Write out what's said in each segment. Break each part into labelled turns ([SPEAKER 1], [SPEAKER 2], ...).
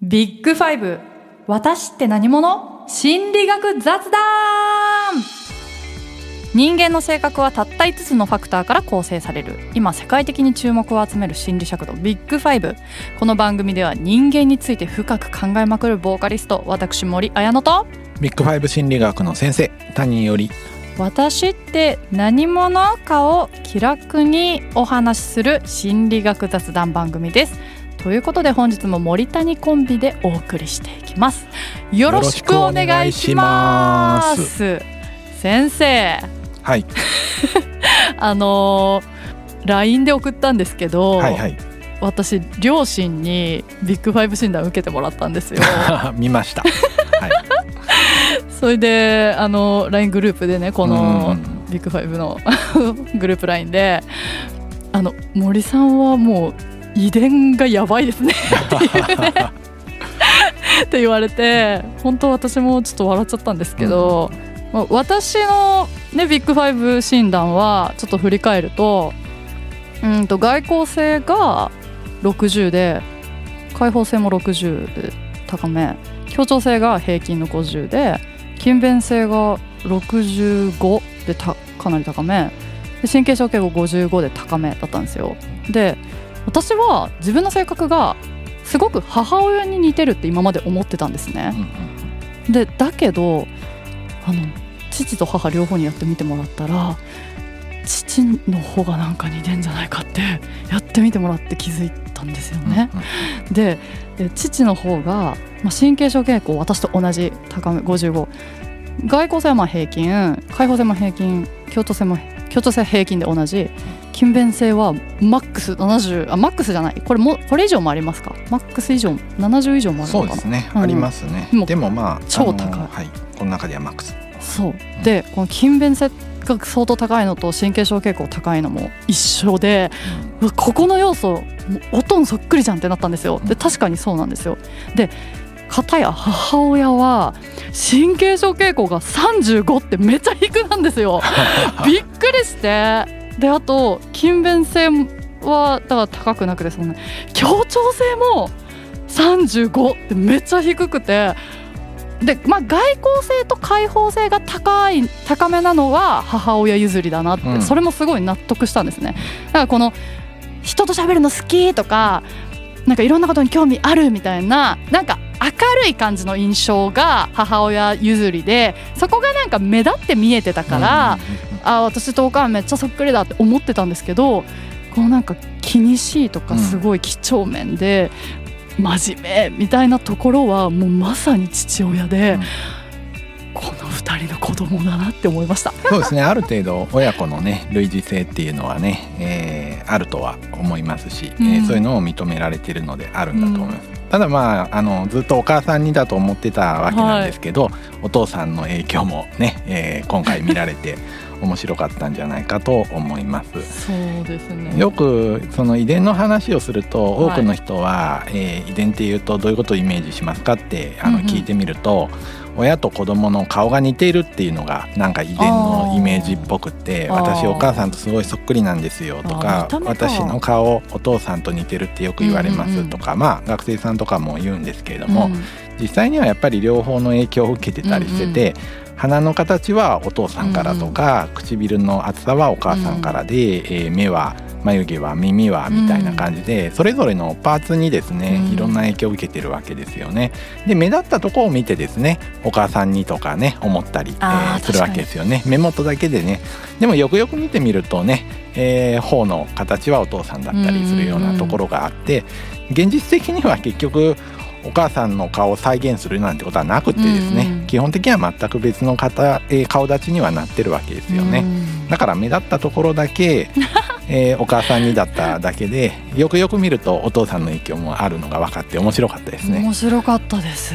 [SPEAKER 1] ビッグファイブ。私って何者？心理学雑談。人間の性格はたった5つのファクターから構成される。今世界的に注目を集める心理尺度ビッグファイブ。この番組では人間について深く考えまくるボーカリスト私森綾乃と。
[SPEAKER 2] ビッグファイブ心理学の先生谷伊織
[SPEAKER 1] 私って何者かを気楽にお話しする心理学雑談番組ですということで本日も森谷コンビでお送りしていきます。よろしくお願いします。先生。
[SPEAKER 2] はい。
[SPEAKER 1] あのー LINE で送ったんですけど、
[SPEAKER 2] はいはい。
[SPEAKER 1] 私両親にビッグファイブ診断受けてもらったんですよ。
[SPEAKER 2] 見ました。はい。
[SPEAKER 1] それであの LINE グループでねこの
[SPEAKER 2] うん
[SPEAKER 1] ビッグファイブの グループ LINE であの森さんはもう遺伝がやばいですね。って言われて本当私もちょっと笑っちゃったんですけど、まあ私の、ね、ビッグファイブ診断はちょっと振り返るとうんと外交性が60で開放性も60で高め協調性が平均の50で勤勉性が65でかなり高め神経症傾向55で高めだったんですよ。で私は自分の性格がすごく母親に似てるって今まで思ってたんですね。
[SPEAKER 2] うんうん
[SPEAKER 1] でだけどあの父と母両方にやってみてもらったら父の方がなんか似てんじゃないかってやってみてもらって気づいたんですよね。
[SPEAKER 2] うん
[SPEAKER 1] でで父の方が、まあ、神経症傾向私と同じ高め55外交性はまあ平均開放性も平均協調性も協調性は平均で同じ勤勉性はマックス70あマックスじゃない。これもこれ以上もありますか？マックス以上70以上もあるのかな？
[SPEAKER 2] そうですね、
[SPEAKER 1] うん。
[SPEAKER 2] ありますね。でもまあ
[SPEAKER 1] 超高い。
[SPEAKER 2] あのはい。この中ではマックス。
[SPEAKER 1] そう。でこの勤勉性が相当高いのと神経症傾向高いのも一緒でうわここの要素音そっくりじゃんってなったんですよ。で確かにそうなんですよ。で片や母親は神経症傾向が35ってめっちゃ低なんですよ。びっくりしてであと勤勉性はだから高くなくてそんな。協調性も35ってめっちゃ低くて。で、まあ、外交性と開放性が高い高めなのは母親譲りだなって、
[SPEAKER 2] うん。
[SPEAKER 1] それもすごい納得したんですね。だからこの人と喋るの好きとかなんかいろんなことに興味あるみたいななんか明るい感じの印象が母親譲りでそこがなんか目立って見えてたから、あ私とお母さんめっちゃそっくりだって思ってたんですけどこのなんか気にしいとかすごい几帳面で、真面目みたいなところはもうまさに父親で、
[SPEAKER 2] うん。
[SPEAKER 1] この二人の子供だなって思いました。
[SPEAKER 2] そうですね。ある程度親子のね類似性っていうのはね、えーあるとは思いますし、えー
[SPEAKER 1] うん。
[SPEAKER 2] そういうのを認められてるのであるんだと思います、ただまああのずっとお母さんにだと思ってたわけなんですけど、お父さんの影響もね、えー今回見られて面白かったんじゃないかと思います。
[SPEAKER 1] そうですね。
[SPEAKER 2] よくその遺伝の話をすると
[SPEAKER 1] はい。
[SPEAKER 2] 多くの人は、えー遺伝っていうとどういうことをイメージしますかってあの
[SPEAKER 1] うんうん。
[SPEAKER 2] 聞いてみると、親と子供の顔が似ているっていうのがなんか遺伝のイメージっぽくって私お母さんとすごいそっくりなんですよとか私の顔お父さんと似てるってよく言われま
[SPEAKER 1] うんうんうん。
[SPEAKER 2] すとか、まあ学生さんとかも言うんですけれども、
[SPEAKER 1] うん。
[SPEAKER 2] 実際にはやっぱり両方の影響を受けてたりしてて、鼻の形はお父さんからとか、唇の厚さはお母さんからで、えー目は眉毛は耳はみたいな感じで、それぞれのパーツにですね、
[SPEAKER 1] うん。
[SPEAKER 2] いろんな影響を受けてるわけですよね。で目立ったところを見てですねお母さんにとかね思ったり、え
[SPEAKER 1] ー
[SPEAKER 2] するわけですよね。目元だけでね。でもよくよく見てみるとね、えー頬の形はお父さんだったりするようなところがあって、現実的には結局お母さんの顔を再現するなんてことはなくてですね、
[SPEAKER 1] うん。うん
[SPEAKER 2] 基本的には全く別の方、えー顔立ちにはなってるわけですよね。
[SPEAKER 1] うん。
[SPEAKER 2] だから目立ったところだけ、えーお母さんにだっただけでよくよく見るとお父さんの影響もあるのが分かって面白かったですね。
[SPEAKER 1] 面白かったです。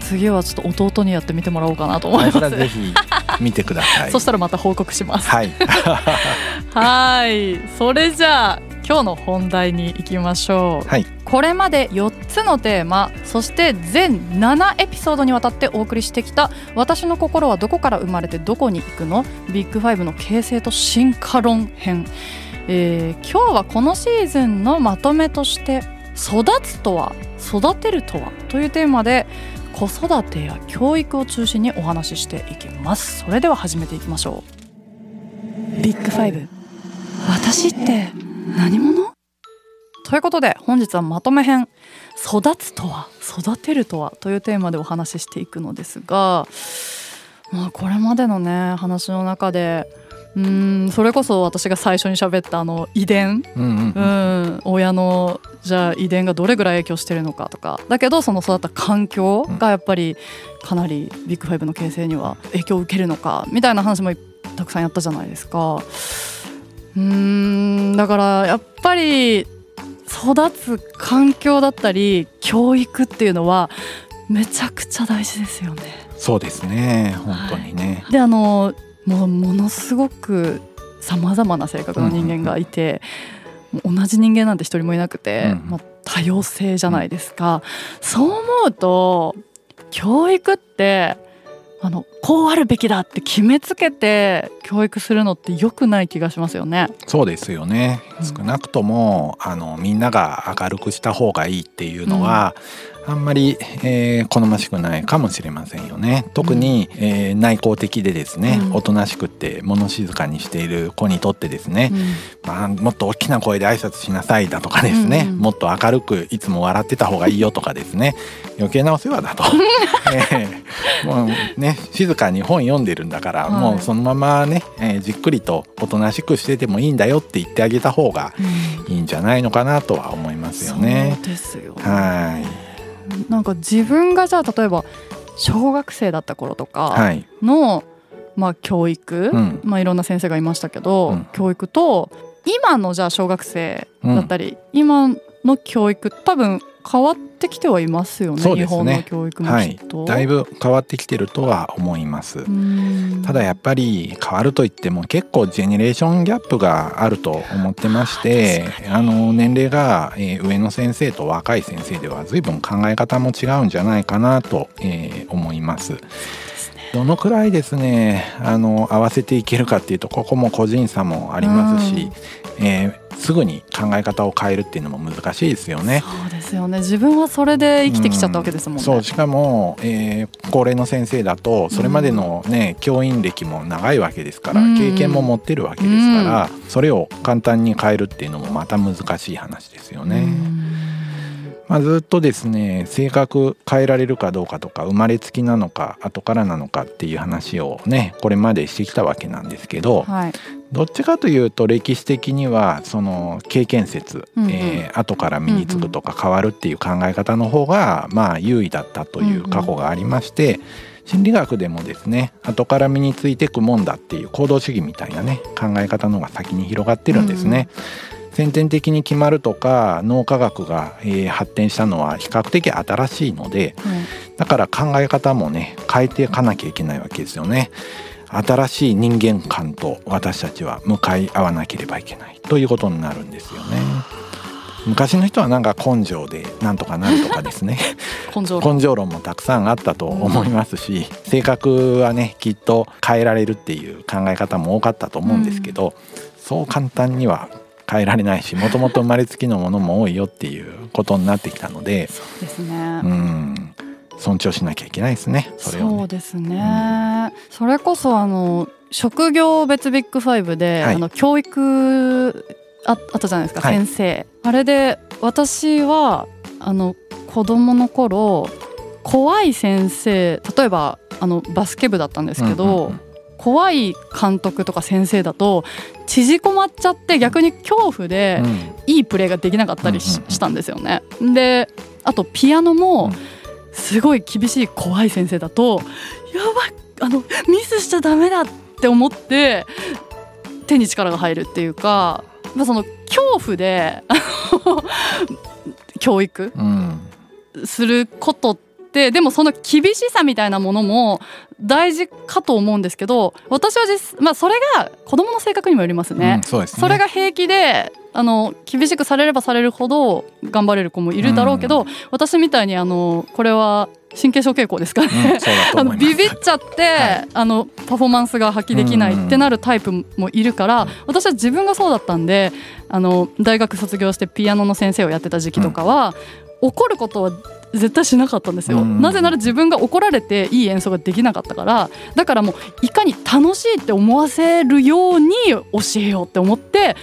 [SPEAKER 1] 次はちょっと弟にやってみてもらおうかなと思い
[SPEAKER 2] そ
[SPEAKER 1] ます
[SPEAKER 2] ぜひ見てください。
[SPEAKER 1] そしたらまた報告します。
[SPEAKER 2] はい、
[SPEAKER 1] はい。それじゃあ今日の本題に行きましょう、
[SPEAKER 2] はい。
[SPEAKER 1] これまで4つのテーマそして全7エピソードにわたってお送りしてきた「私の心はどこから生まれてどこに行くの?」ビッグファイブの形成と進化論編、えー今日はこのシーズンのまとめとして育つとは育てるとはというテーマで子育てや教育を中心にお話ししていきます。それでは始めていきましょう。ビッグファイブ。私って何者？ということで本日はまとめ編育つとは育てるとはというテーマでお話ししていくのですがまあこれまでのね話の中でうんそれこそ私が最初に喋ったあの遺伝、
[SPEAKER 2] うんうん
[SPEAKER 1] うん、親のじゃあ遺伝がどれぐらい影響してるのかとか。だけどその育った環境がやっぱりかなりビッグファイブの形成には影響を受けるのかみたいな話もたくさんやったじゃないですか。うんだからやっぱり育つ環境だったり教育っていうのはめちゃくちゃ大事ですよね。
[SPEAKER 2] そうですね。本当にね、
[SPEAKER 1] であのもうものすごくさまざまな性格の人間がいて、もう同じ人間なんて一人もいなくて、
[SPEAKER 2] うん
[SPEAKER 1] まあ、多様性じゃないですか、そう思うと教育ってあのこうあるべきだって決めつけて教育するのって良くない気がしますよね。
[SPEAKER 2] そうですよね、
[SPEAKER 1] うん。
[SPEAKER 2] 少なくともあのみんなが明るくした方がいいっていうのは、あんまり、えー好ましくないかもしれませんよね。特に、えー内向的でですね、
[SPEAKER 1] うん。
[SPEAKER 2] おとなしくって物静かにしている子にとってですね、まあ、もっと大きな声で挨拶しなさいだとかですね、
[SPEAKER 1] うんうん。
[SPEAKER 2] もっと明るくいつも笑ってた方がいいよとかですね 余計なお世話だと、えーもうね静かに本読んでるんだから、
[SPEAKER 1] はい。
[SPEAKER 2] もうそのままね、えーじっくりとおとなしくしててもいいんだよって言ってあげた方が
[SPEAKER 1] うん。
[SPEAKER 2] いいんじゃないのかなとは思いますよね。
[SPEAKER 1] そうですよ。ね
[SPEAKER 2] はい
[SPEAKER 1] なんか自分がじゃあ例えば小学生だった頃とか
[SPEAKER 2] はい、
[SPEAKER 1] の、まあ、教育、
[SPEAKER 2] うん。
[SPEAKER 1] まあ、いろんな先生がいましたけど、
[SPEAKER 2] うん。
[SPEAKER 1] 教育と今のじゃあ小学生だったり、今の教育多分変わってきてはいますよね
[SPEAKER 2] そうですね
[SPEAKER 1] 日本の教育も
[SPEAKER 2] はい
[SPEAKER 1] きっと。
[SPEAKER 2] だいぶ変わってきてるとは思います。
[SPEAKER 1] うん
[SPEAKER 2] ただやっぱり変わるといっても結構ジェネレーションギャップがあると思ってましてあの年齢が、えー上の先生と若い先生では随分考え方も違うんじゃないかなと、えー思います。どのくらいですねあの合わせていけるかっていうとここも個人差もありますし、えーすぐに考え方を変えるっていうのも難しいですよね。
[SPEAKER 1] そうですよね。自分はそれで生きてきちゃったわけですもんね。
[SPEAKER 2] そうしかも、えー高齢の先生だとそれまでのね、教員歴も長いわけですから、
[SPEAKER 1] うん。
[SPEAKER 2] 経験も持ってるわけですから、それを簡単に変えるっていうのもまた難しい話ですよね。
[SPEAKER 1] うん
[SPEAKER 2] まあ、ずっとですね性格変えられるかどうかとか生まれつきなのか後からなのかっていう話をねこれまでしてきたわけなんですけど、
[SPEAKER 1] はい。
[SPEAKER 2] どっちかというと歴史的にはその経験説、
[SPEAKER 1] うんうん。
[SPEAKER 2] えー後から身につくとか変わるっていう考え方の方がまあ優位だったという過去がありまして、心理学でもですね後から身についていくもんだっていう行動主義みたいなね考え方の方が先に広がってるんですね。先天的に決まるとか脳科学が、えー発展したのは比較的新しいのでだから考え方もね変えていかなきゃいけないわけですよね。新しい人間観と私たちは向かい合わなければいけない。ということになるんですよね。昔の人はなんか根性でなんとかなるとかですね。
[SPEAKER 1] 根性
[SPEAKER 2] 根性論もたくさんあったと思いますし、性格はねきっと変えられるっていう考え方も多かったと思うんですけど、そう簡単には変えられないしもともと生まれつきのものも多いよっていうことになってきたので
[SPEAKER 1] そうですね。
[SPEAKER 2] うん。尊重しなきゃいけないですね。それをね。
[SPEAKER 1] そうですね、それこそあの職業別ビッグファイブで、
[SPEAKER 2] はい。
[SPEAKER 1] あの教育ああったじゃないですか、
[SPEAKER 2] はい。
[SPEAKER 1] 先生。あれで私はあの子供の頃怖い先生例えばあのバスケ部だったんですけど、
[SPEAKER 2] うんうんうん
[SPEAKER 1] 怖い監督とか先生だと縮こまっちゃって逆に恐怖で
[SPEAKER 2] うん。
[SPEAKER 1] いいプレーができなかったりし,、たんですよね。であとピアノも
[SPEAKER 2] うん。
[SPEAKER 1] すごい厳しい怖い先生だとやばいあのミスしちゃダメだって思って手に力が入るっていうか、まあ、その恐怖で 教育
[SPEAKER 2] うん。
[SPEAKER 1] することってでもその厳しさみたいなものも大事かと思うんですけど私は実、まあ、それが子供の性格にもよりますね。
[SPEAKER 2] うんそうですね。
[SPEAKER 1] それが平気であの厳しくされればされるほど頑張れる子もいるだろうけど、私みたいにあのこれは神経症傾向ですかね、
[SPEAKER 2] うん、
[SPEAKER 1] あのビビっちゃって、はい、あのパフォーマンスが発揮できないってなるタイプもいるから、私は自分がそうだったんであの大学卒業してピアノの先生をやってた時期とかは、うん、怒ることは絶対しなかったんですよ、なぜなら自分が怒られていい演奏ができなかったからだからもういかに楽しいって思わせるように教えようって思って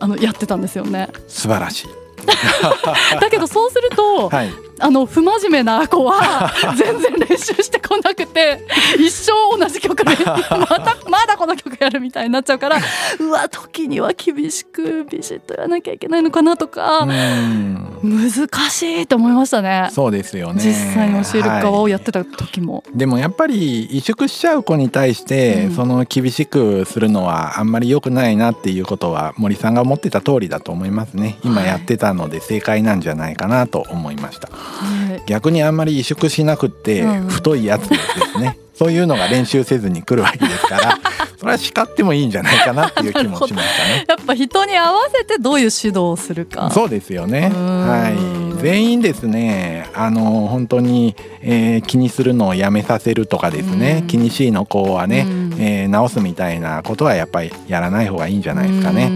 [SPEAKER 1] あのやってたんですよね。
[SPEAKER 2] 素晴らしい。
[SPEAKER 1] だけどそうすると、はい、あの不真面目な子は 全然練習してこなくて一生同じ曲でまたこの曲やるみたいになっちゃうから うわ時には厳しくビシッとやらなきゃいけないのかなとか難しいと思いましたね。
[SPEAKER 2] そうですよね。
[SPEAKER 1] 実際に教える側をやってた時も、は
[SPEAKER 2] い、でもやっぱり萎縮しちゃう子に対して、うん、その厳しくするのはあんまり良くないなっていうことは森さんが思ってた通りだと思いますね。今やってたので正解なんじゃないかなと思いました、はい、逆にあんまり萎縮しなくて太いやつですね、うん、そういうのが練習せずに来るわけですから それは叱ってもいいんじゃないかなっていう気もしましたね。
[SPEAKER 1] やっぱ人に合わせてどういう指導をするか。
[SPEAKER 2] そうですよね。はい。全員ですねあの本当に、えー、気にするのをやめさせるとかですね気にしいの子はね、えー、直すみたいなことはやっぱりやらない方がいいんじゃないですかね。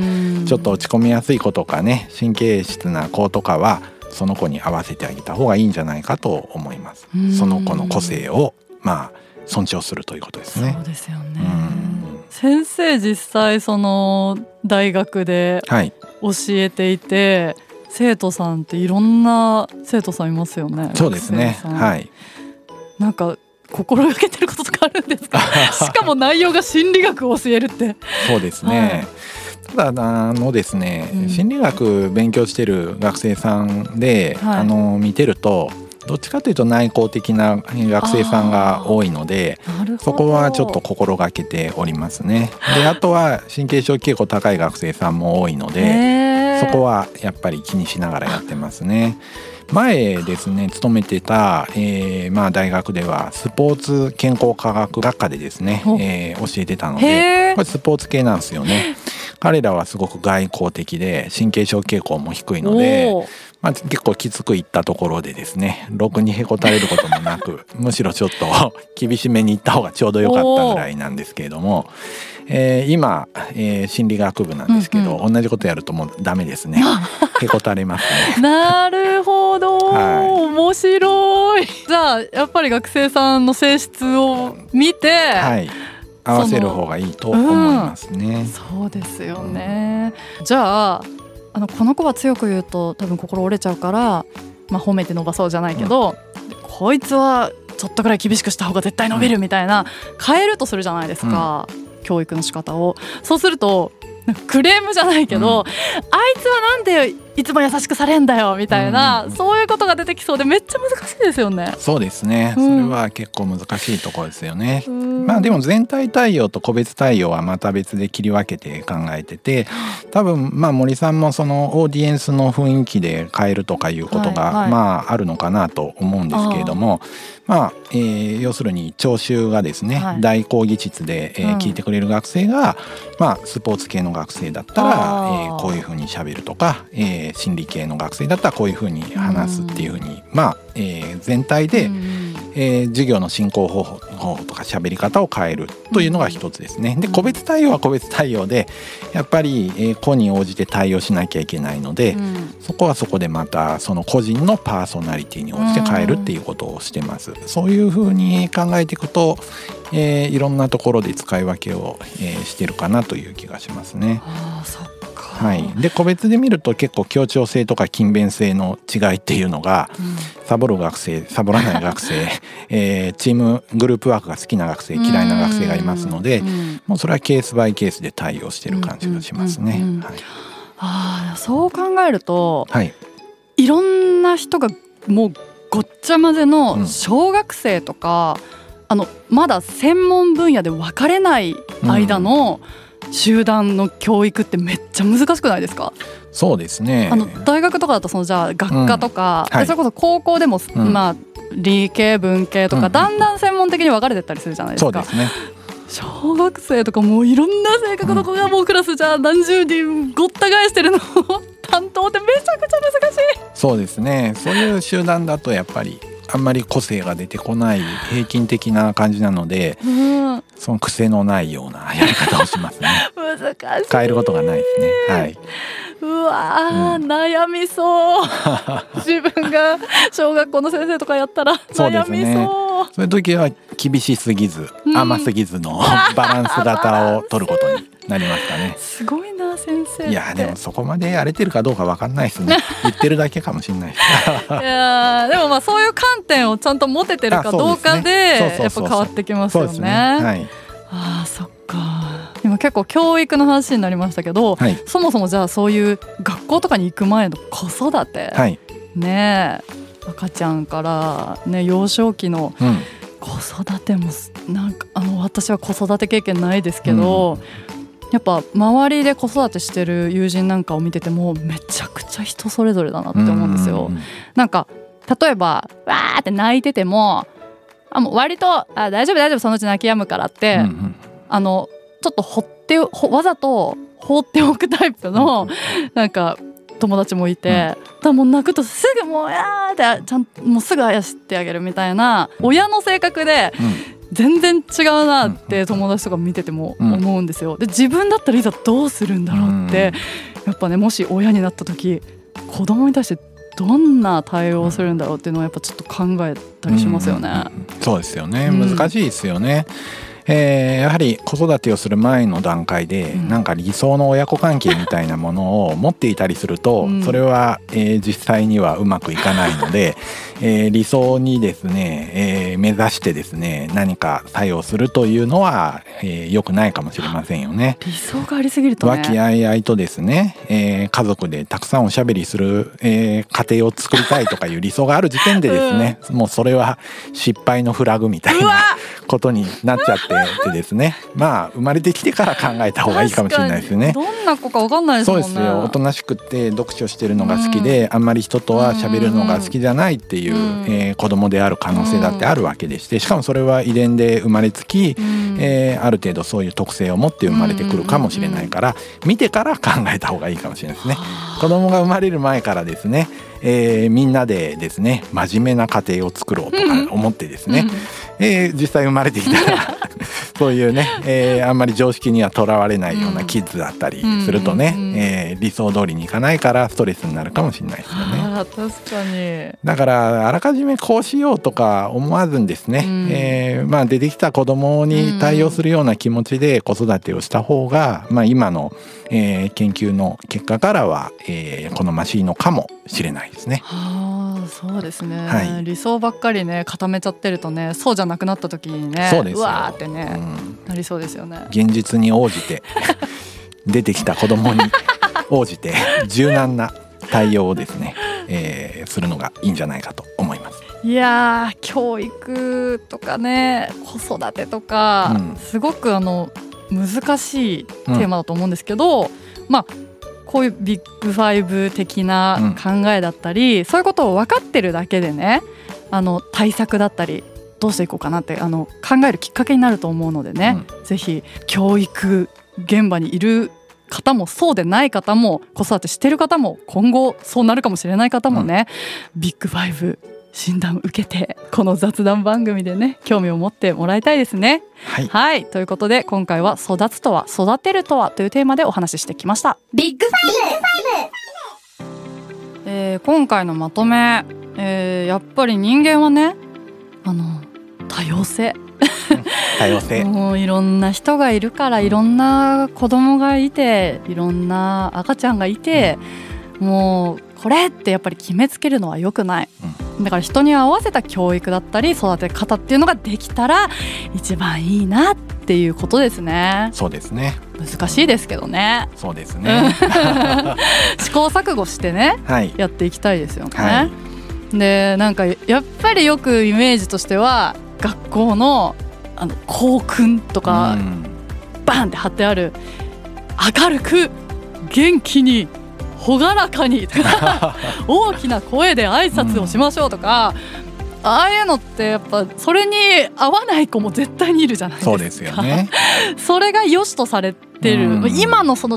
[SPEAKER 2] ちょっと落ち込みやすい子とかね神経質な子とかはその子に合わせてあげた方がいいんじゃないかと思います。その子の個性をまあ尊重するということですね。
[SPEAKER 1] そうですよね。先生実際その大学で教えていて、はい、生徒さんっていろんな生徒さんいますよね。
[SPEAKER 2] そうですね。はい。
[SPEAKER 1] なんか心がけてることとかあるんですか？しかも内容が心理学を教えるって。
[SPEAKER 2] そうですね。はいただあのですね、うん、心理学勉強してる学生さんで、はい、あの見てるとどっちかというと内向的な学生さんが多いのでそこはちょっと心がけておりますね。であとは神経症傾向高い学生さんも多いのでそこはやっぱり気にしながらやってますね。前ですね勤めてた、えーまあ、大学ではスポーツ健康科学学科でですね、えー、教えてたのでこれスポーツ系なんですよね。彼らはすごく外交的で神経症傾向も低いので、まあ、結構きつくいったところでですねろくにへこたれることもなく むしろちょっと 厳しめにいった方がちょうどよかったぐらいなんですけれども、えー、今、えー、心理学部なんですけど、うんうん、同じことやるともうダメですね。へこたれます
[SPEAKER 1] ね。なるほど、はい、面白い。じゃあやっぱり学生さんの性質を見て、
[SPEAKER 2] はい。合わせる方がいいと思いますね。
[SPEAKER 1] うん、そうですよね。じゃああのこの子は強く言うと多分心折れちゃうから、まあ、褒めて伸ばそうじゃないけど、うん、こいつはちょっとぐらい厳しくした方が絶対伸びるみたいな、変えるとするじゃないですか、うん、教育の仕方を。そうするとクレームじゃないけど、うん、あいつはなんでいつも優しくされんだよみたいな、うん、そういうことが出てきそうでめっちゃ難しいですよね。
[SPEAKER 2] そうですね、うん、それは結構難しいところですよね。まあでも全体対応と個別対応はまた別で切り分けて考えてて 多分まあ森さんもそのオーディエンスの雰囲気で変えるとかいうことが、はいはい、まああるのかなと思うんですけれどもまあ、えー、要するに聴衆がですね、はい、大講義室で、えー、聞いてくれる学生が、まあ、スポーツ系の学生だったら、えー、こういうふうにしゃべるとか、えー、心理系の学生だったらこういうふうに話すっていうふうに、まあ、えー、全体で、えー、授業の進行方法とか喋り方を変えるというのが一つですね。で個別対応は個別対応でやっぱり、えー、子に応じて対応しなきゃいけないので、うん、そこはそこでまたその個人のパーソナリティに応じて変えるっていうことをしてます。そういうふうに考えていくと、えー、いろんなところで使い分けを、えー、してるかなという気がしますね。
[SPEAKER 1] あそっ
[SPEAKER 2] はい、で個別で見ると結構協調性とか勤勉性の違いっていうのが、うん、サボる学生サボらない学生、えー、チームグループワークが好きな学生嫌いな学生がいますので、もうそれはケースバイケースで対応してる感じがしますね。
[SPEAKER 1] あそう考えると、はい、いろんな人がもうごっちゃ混ぜの小学生とか、うん、あのまだ専門分野で分かれない間の、うん集団の教育ってめっちゃ難しくないですか？
[SPEAKER 2] そうですね。
[SPEAKER 1] あの大学とかだとそのじゃあ学科とか、うん。はい、それこそ高校でも、うん、まあ理系文系とか、だんだん専門的に分かれてったりするじゃないですか。
[SPEAKER 2] そうですね。
[SPEAKER 1] 小学生とかもういろんな性格の子がもうクラスじゃあ何十人ごった返してるのを 担当ってめちゃくちゃ難しい。
[SPEAKER 2] そうですね。そういう集団だとやっぱりあんまり個性が出てこない平均的な感じなので、うん、その癖のないようなやり方をしますね。
[SPEAKER 1] 難しい。
[SPEAKER 2] 変えることがないですね。はい。う
[SPEAKER 1] わ、うん、悩みそう。自分が小学校の先生とかやったら悩みそう。
[SPEAKER 2] そういう時は厳しすぎず、甘すぎずのバランス型を取ることになりましたね。
[SPEAKER 1] すごいな先生
[SPEAKER 2] いやでもそこまで荒れてるかどうかわかんないですね。言ってるだけかもしれない
[SPEAKER 1] いやでもまあそういう観点をちゃんと持ててるかどうかでやっぱ変わってきますよね。はい、あそっか。今結構教育の話になりましたけど、はい、そもそもじゃあそういう学校とかに行く前の子育て、はい、ね赤ちゃんからね幼少期の子育てもなんかあの私は子育て経験ないですけど、うんやっぱ周りで子育てしてる友人なんかを見ててもめちゃくちゃ人それぞれだなって思うんですよ。なんか例えばわーって泣いててもあもう割とあ大丈夫大丈夫そのうち泣き止むからって、うんうん、あのちょっとほってわざと放っておくタイプのなんか友達もいて、うん、だもう泣くとすぐもうやーってちゃんもうすぐあやしてあげるみたいな親の性格で、うん全然違うなって友達とか見てても思うんですよ。で自分だったらいざどうするんだろうってやっぱねもし親になった時子供に対してどんな対応をするんだろうっていうのはやっぱちょっと考えたりしますよね。
[SPEAKER 2] そうですよね難しいですよね。えー、やはり子育てをする前の段階で、うん、なんか理想の親子関係みたいなものを持っていたりすると、うん、それは、えー、実際にはうまくいかないので、えー、理想にですね、えー、目指してですね何か作用するというのは、えー、よくないかもしれませんよね。
[SPEAKER 1] 理想がありすぎると、ね、
[SPEAKER 2] 和気あいあいとですね、えー、家族でたくさんおしゃべりする、えー、家庭を作りたいとかいう理想がある時点でですね、うん、もうそれは失敗のフラグみたいなことになっちゃっててですね。まあ生まれてきてから考えた方がいいかもしれないですね。
[SPEAKER 1] どんな子かわかんないね。
[SPEAKER 2] そうですよ。おとなしくって読書してるのが好きで、うん、あんまり人とは喋るのが好きじゃないっていういう、うん、えー、子供である可能性だってあるわけでしてしかもそれは遺伝で生まれつき、うん、えー、ある程度そういう特性を持って生まれてくるかもしれないから、見てから考えた方がいいかもしれないですね。子供が生まれる前からですね、えー、みんなでですね真面目な家庭を作ろうとか思ってですね、うん、えー、実際生まれてきたら そういうね、えー、あんまり常識にはとらわれないようなキッズだったりするとね、うん、えー、理想通りにいかないからストレスになるかもしれないですよね。
[SPEAKER 1] あ確かに。
[SPEAKER 2] だからあらかじめこうしようとか思わずにですね、うん、えー、まあ、出てきた子供に対応するような気持ちで子育てをした方が、まあ、今の、えー、研究の結果からは、えー、好ましいのかもしれないですね。
[SPEAKER 1] はあ、そうですね、はい、理想ばっかりね固めちゃってるとねそうじゃなくなった時にねそうですうわーってね、うん。なりそうですよね。
[SPEAKER 2] 現実に応じて 出てきた子供に 応じて柔軟な対応をですね、えー、するのがいいんじゃないかと思います。
[SPEAKER 1] いや教育とかね子育てとか、うん、すごくあの難しいテーマだと思うんですけど、うん、まあこういうビッグファイブ的な考えだったり、うん、そういうことを分かってるだけでねあの対策だったりどうしていこうかなってあの考えるきっかけになると思うのでね、うん、ぜひ教育現場にいる方もそうでない方も子育てしてる方も今後そうなるかもしれない方もね、うん、ビッグファイブ診断受けてこの雑談番組でね興味を持ってもらいたいですね。はい、はい、ということで今回は「育つとは育てるとは」というテーマでお話ししてきました。ビッグファイブ。えー、今回のまとめ、えー、やっぱり人間はねあの多様性。
[SPEAKER 2] 多様性。
[SPEAKER 1] もういろんな人がいるからいろんな子供がいていろんな赤ちゃんがいて、もうこれってやっぱり決めつけるのはよくない、うん、だから人に合わせた教育だったり育て方っていうのができたら一番いいなっていうことですね。
[SPEAKER 2] そうですね。
[SPEAKER 1] 難しいですけどね。
[SPEAKER 2] そうですね。
[SPEAKER 1] 試行錯誤してね、はい、やっていきたいですよね、はい、でなんかやっぱりよくイメージとしては学校のあの校訓とか、うん、バンって貼ってある明るく元気に朗らかに 大きな声で挨拶をしましょうとか、ああいうのってやっぱそれに合わない子も絶対にいるじゃないですか。
[SPEAKER 2] そうですよね。
[SPEAKER 1] それが良しとされてる、
[SPEAKER 2] うん。
[SPEAKER 1] 今のその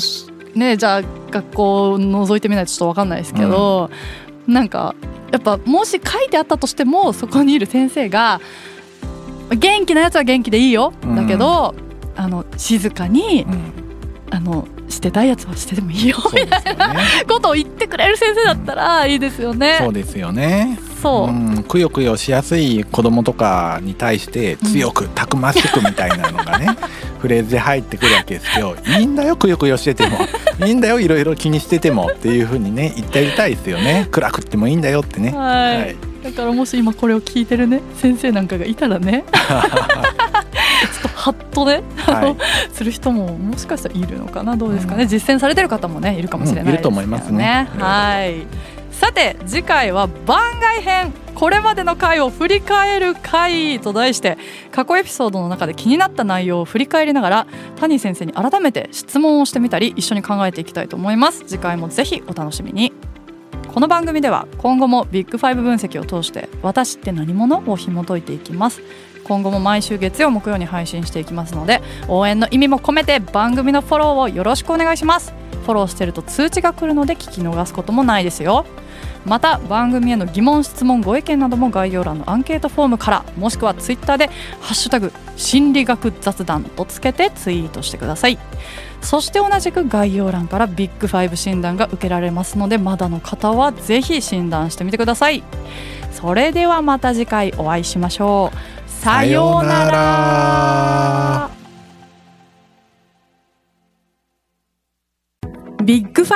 [SPEAKER 1] ねじゃあ学校を覗いてみないとちょっと分かんないですけど、なんかやっぱもし書いてあったとしてもそこにいる先生が元気なやつは元気でいいよ、
[SPEAKER 2] うん。
[SPEAKER 1] だけどあの静かに
[SPEAKER 2] うん。
[SPEAKER 1] あのしてたいやつはしてでもいいよ。
[SPEAKER 2] そうですよね。
[SPEAKER 1] ことを言ってくれる先生だったらいいですよね。
[SPEAKER 2] そうですよね。
[SPEAKER 1] そう、
[SPEAKER 2] うん、くよくよしやすい子供とかに対して強くたくましくみたいなのがね、フレーズで入ってくるわけですよ。いいんだよくよくよしてても。いいんだよいろいろ気にしててもっていう風にね言ってあげたいですよね。暗くってもいいんだよってね。
[SPEAKER 1] はい、
[SPEAKER 2] はい
[SPEAKER 1] だからもし今これを聞いてるね先生なんかがいたらねちょっとハッとね、
[SPEAKER 2] はい。
[SPEAKER 1] する人ももしかしたらいるのかなどうですかね、実践されてる方もねいるかもしれないですよね、
[SPEAKER 2] うんいると思いますね。
[SPEAKER 1] はい。さて次回は番外編。これまでの回を振り返る回と題して過去エピソードの中で気になった内容を振り返りながら谷先生に改めて質問をしてみたり一緒に考えていきたいと思います。次回もぜひお楽しみにこの番組では今後もビッグファイブ分析を通して私って何者を紐解いていきます。今後も毎週月曜木曜に配信していきますので応援の意味も込めて番組のフォローをよろしくお願いします。フォローしてると通知が来るので聞き逃すこともないですよ。また番組への疑問質問ご意見なども概要欄のアンケートフォームからもしくはツイッターで「ハッシュタグ心理学雑談」とつけてツイートしてください。そして同じく概要欄からビッグファイブ診断が受けられますのでまだの方はぜひ診断してみてください。それではまた次回お会いしましょう。さようなら。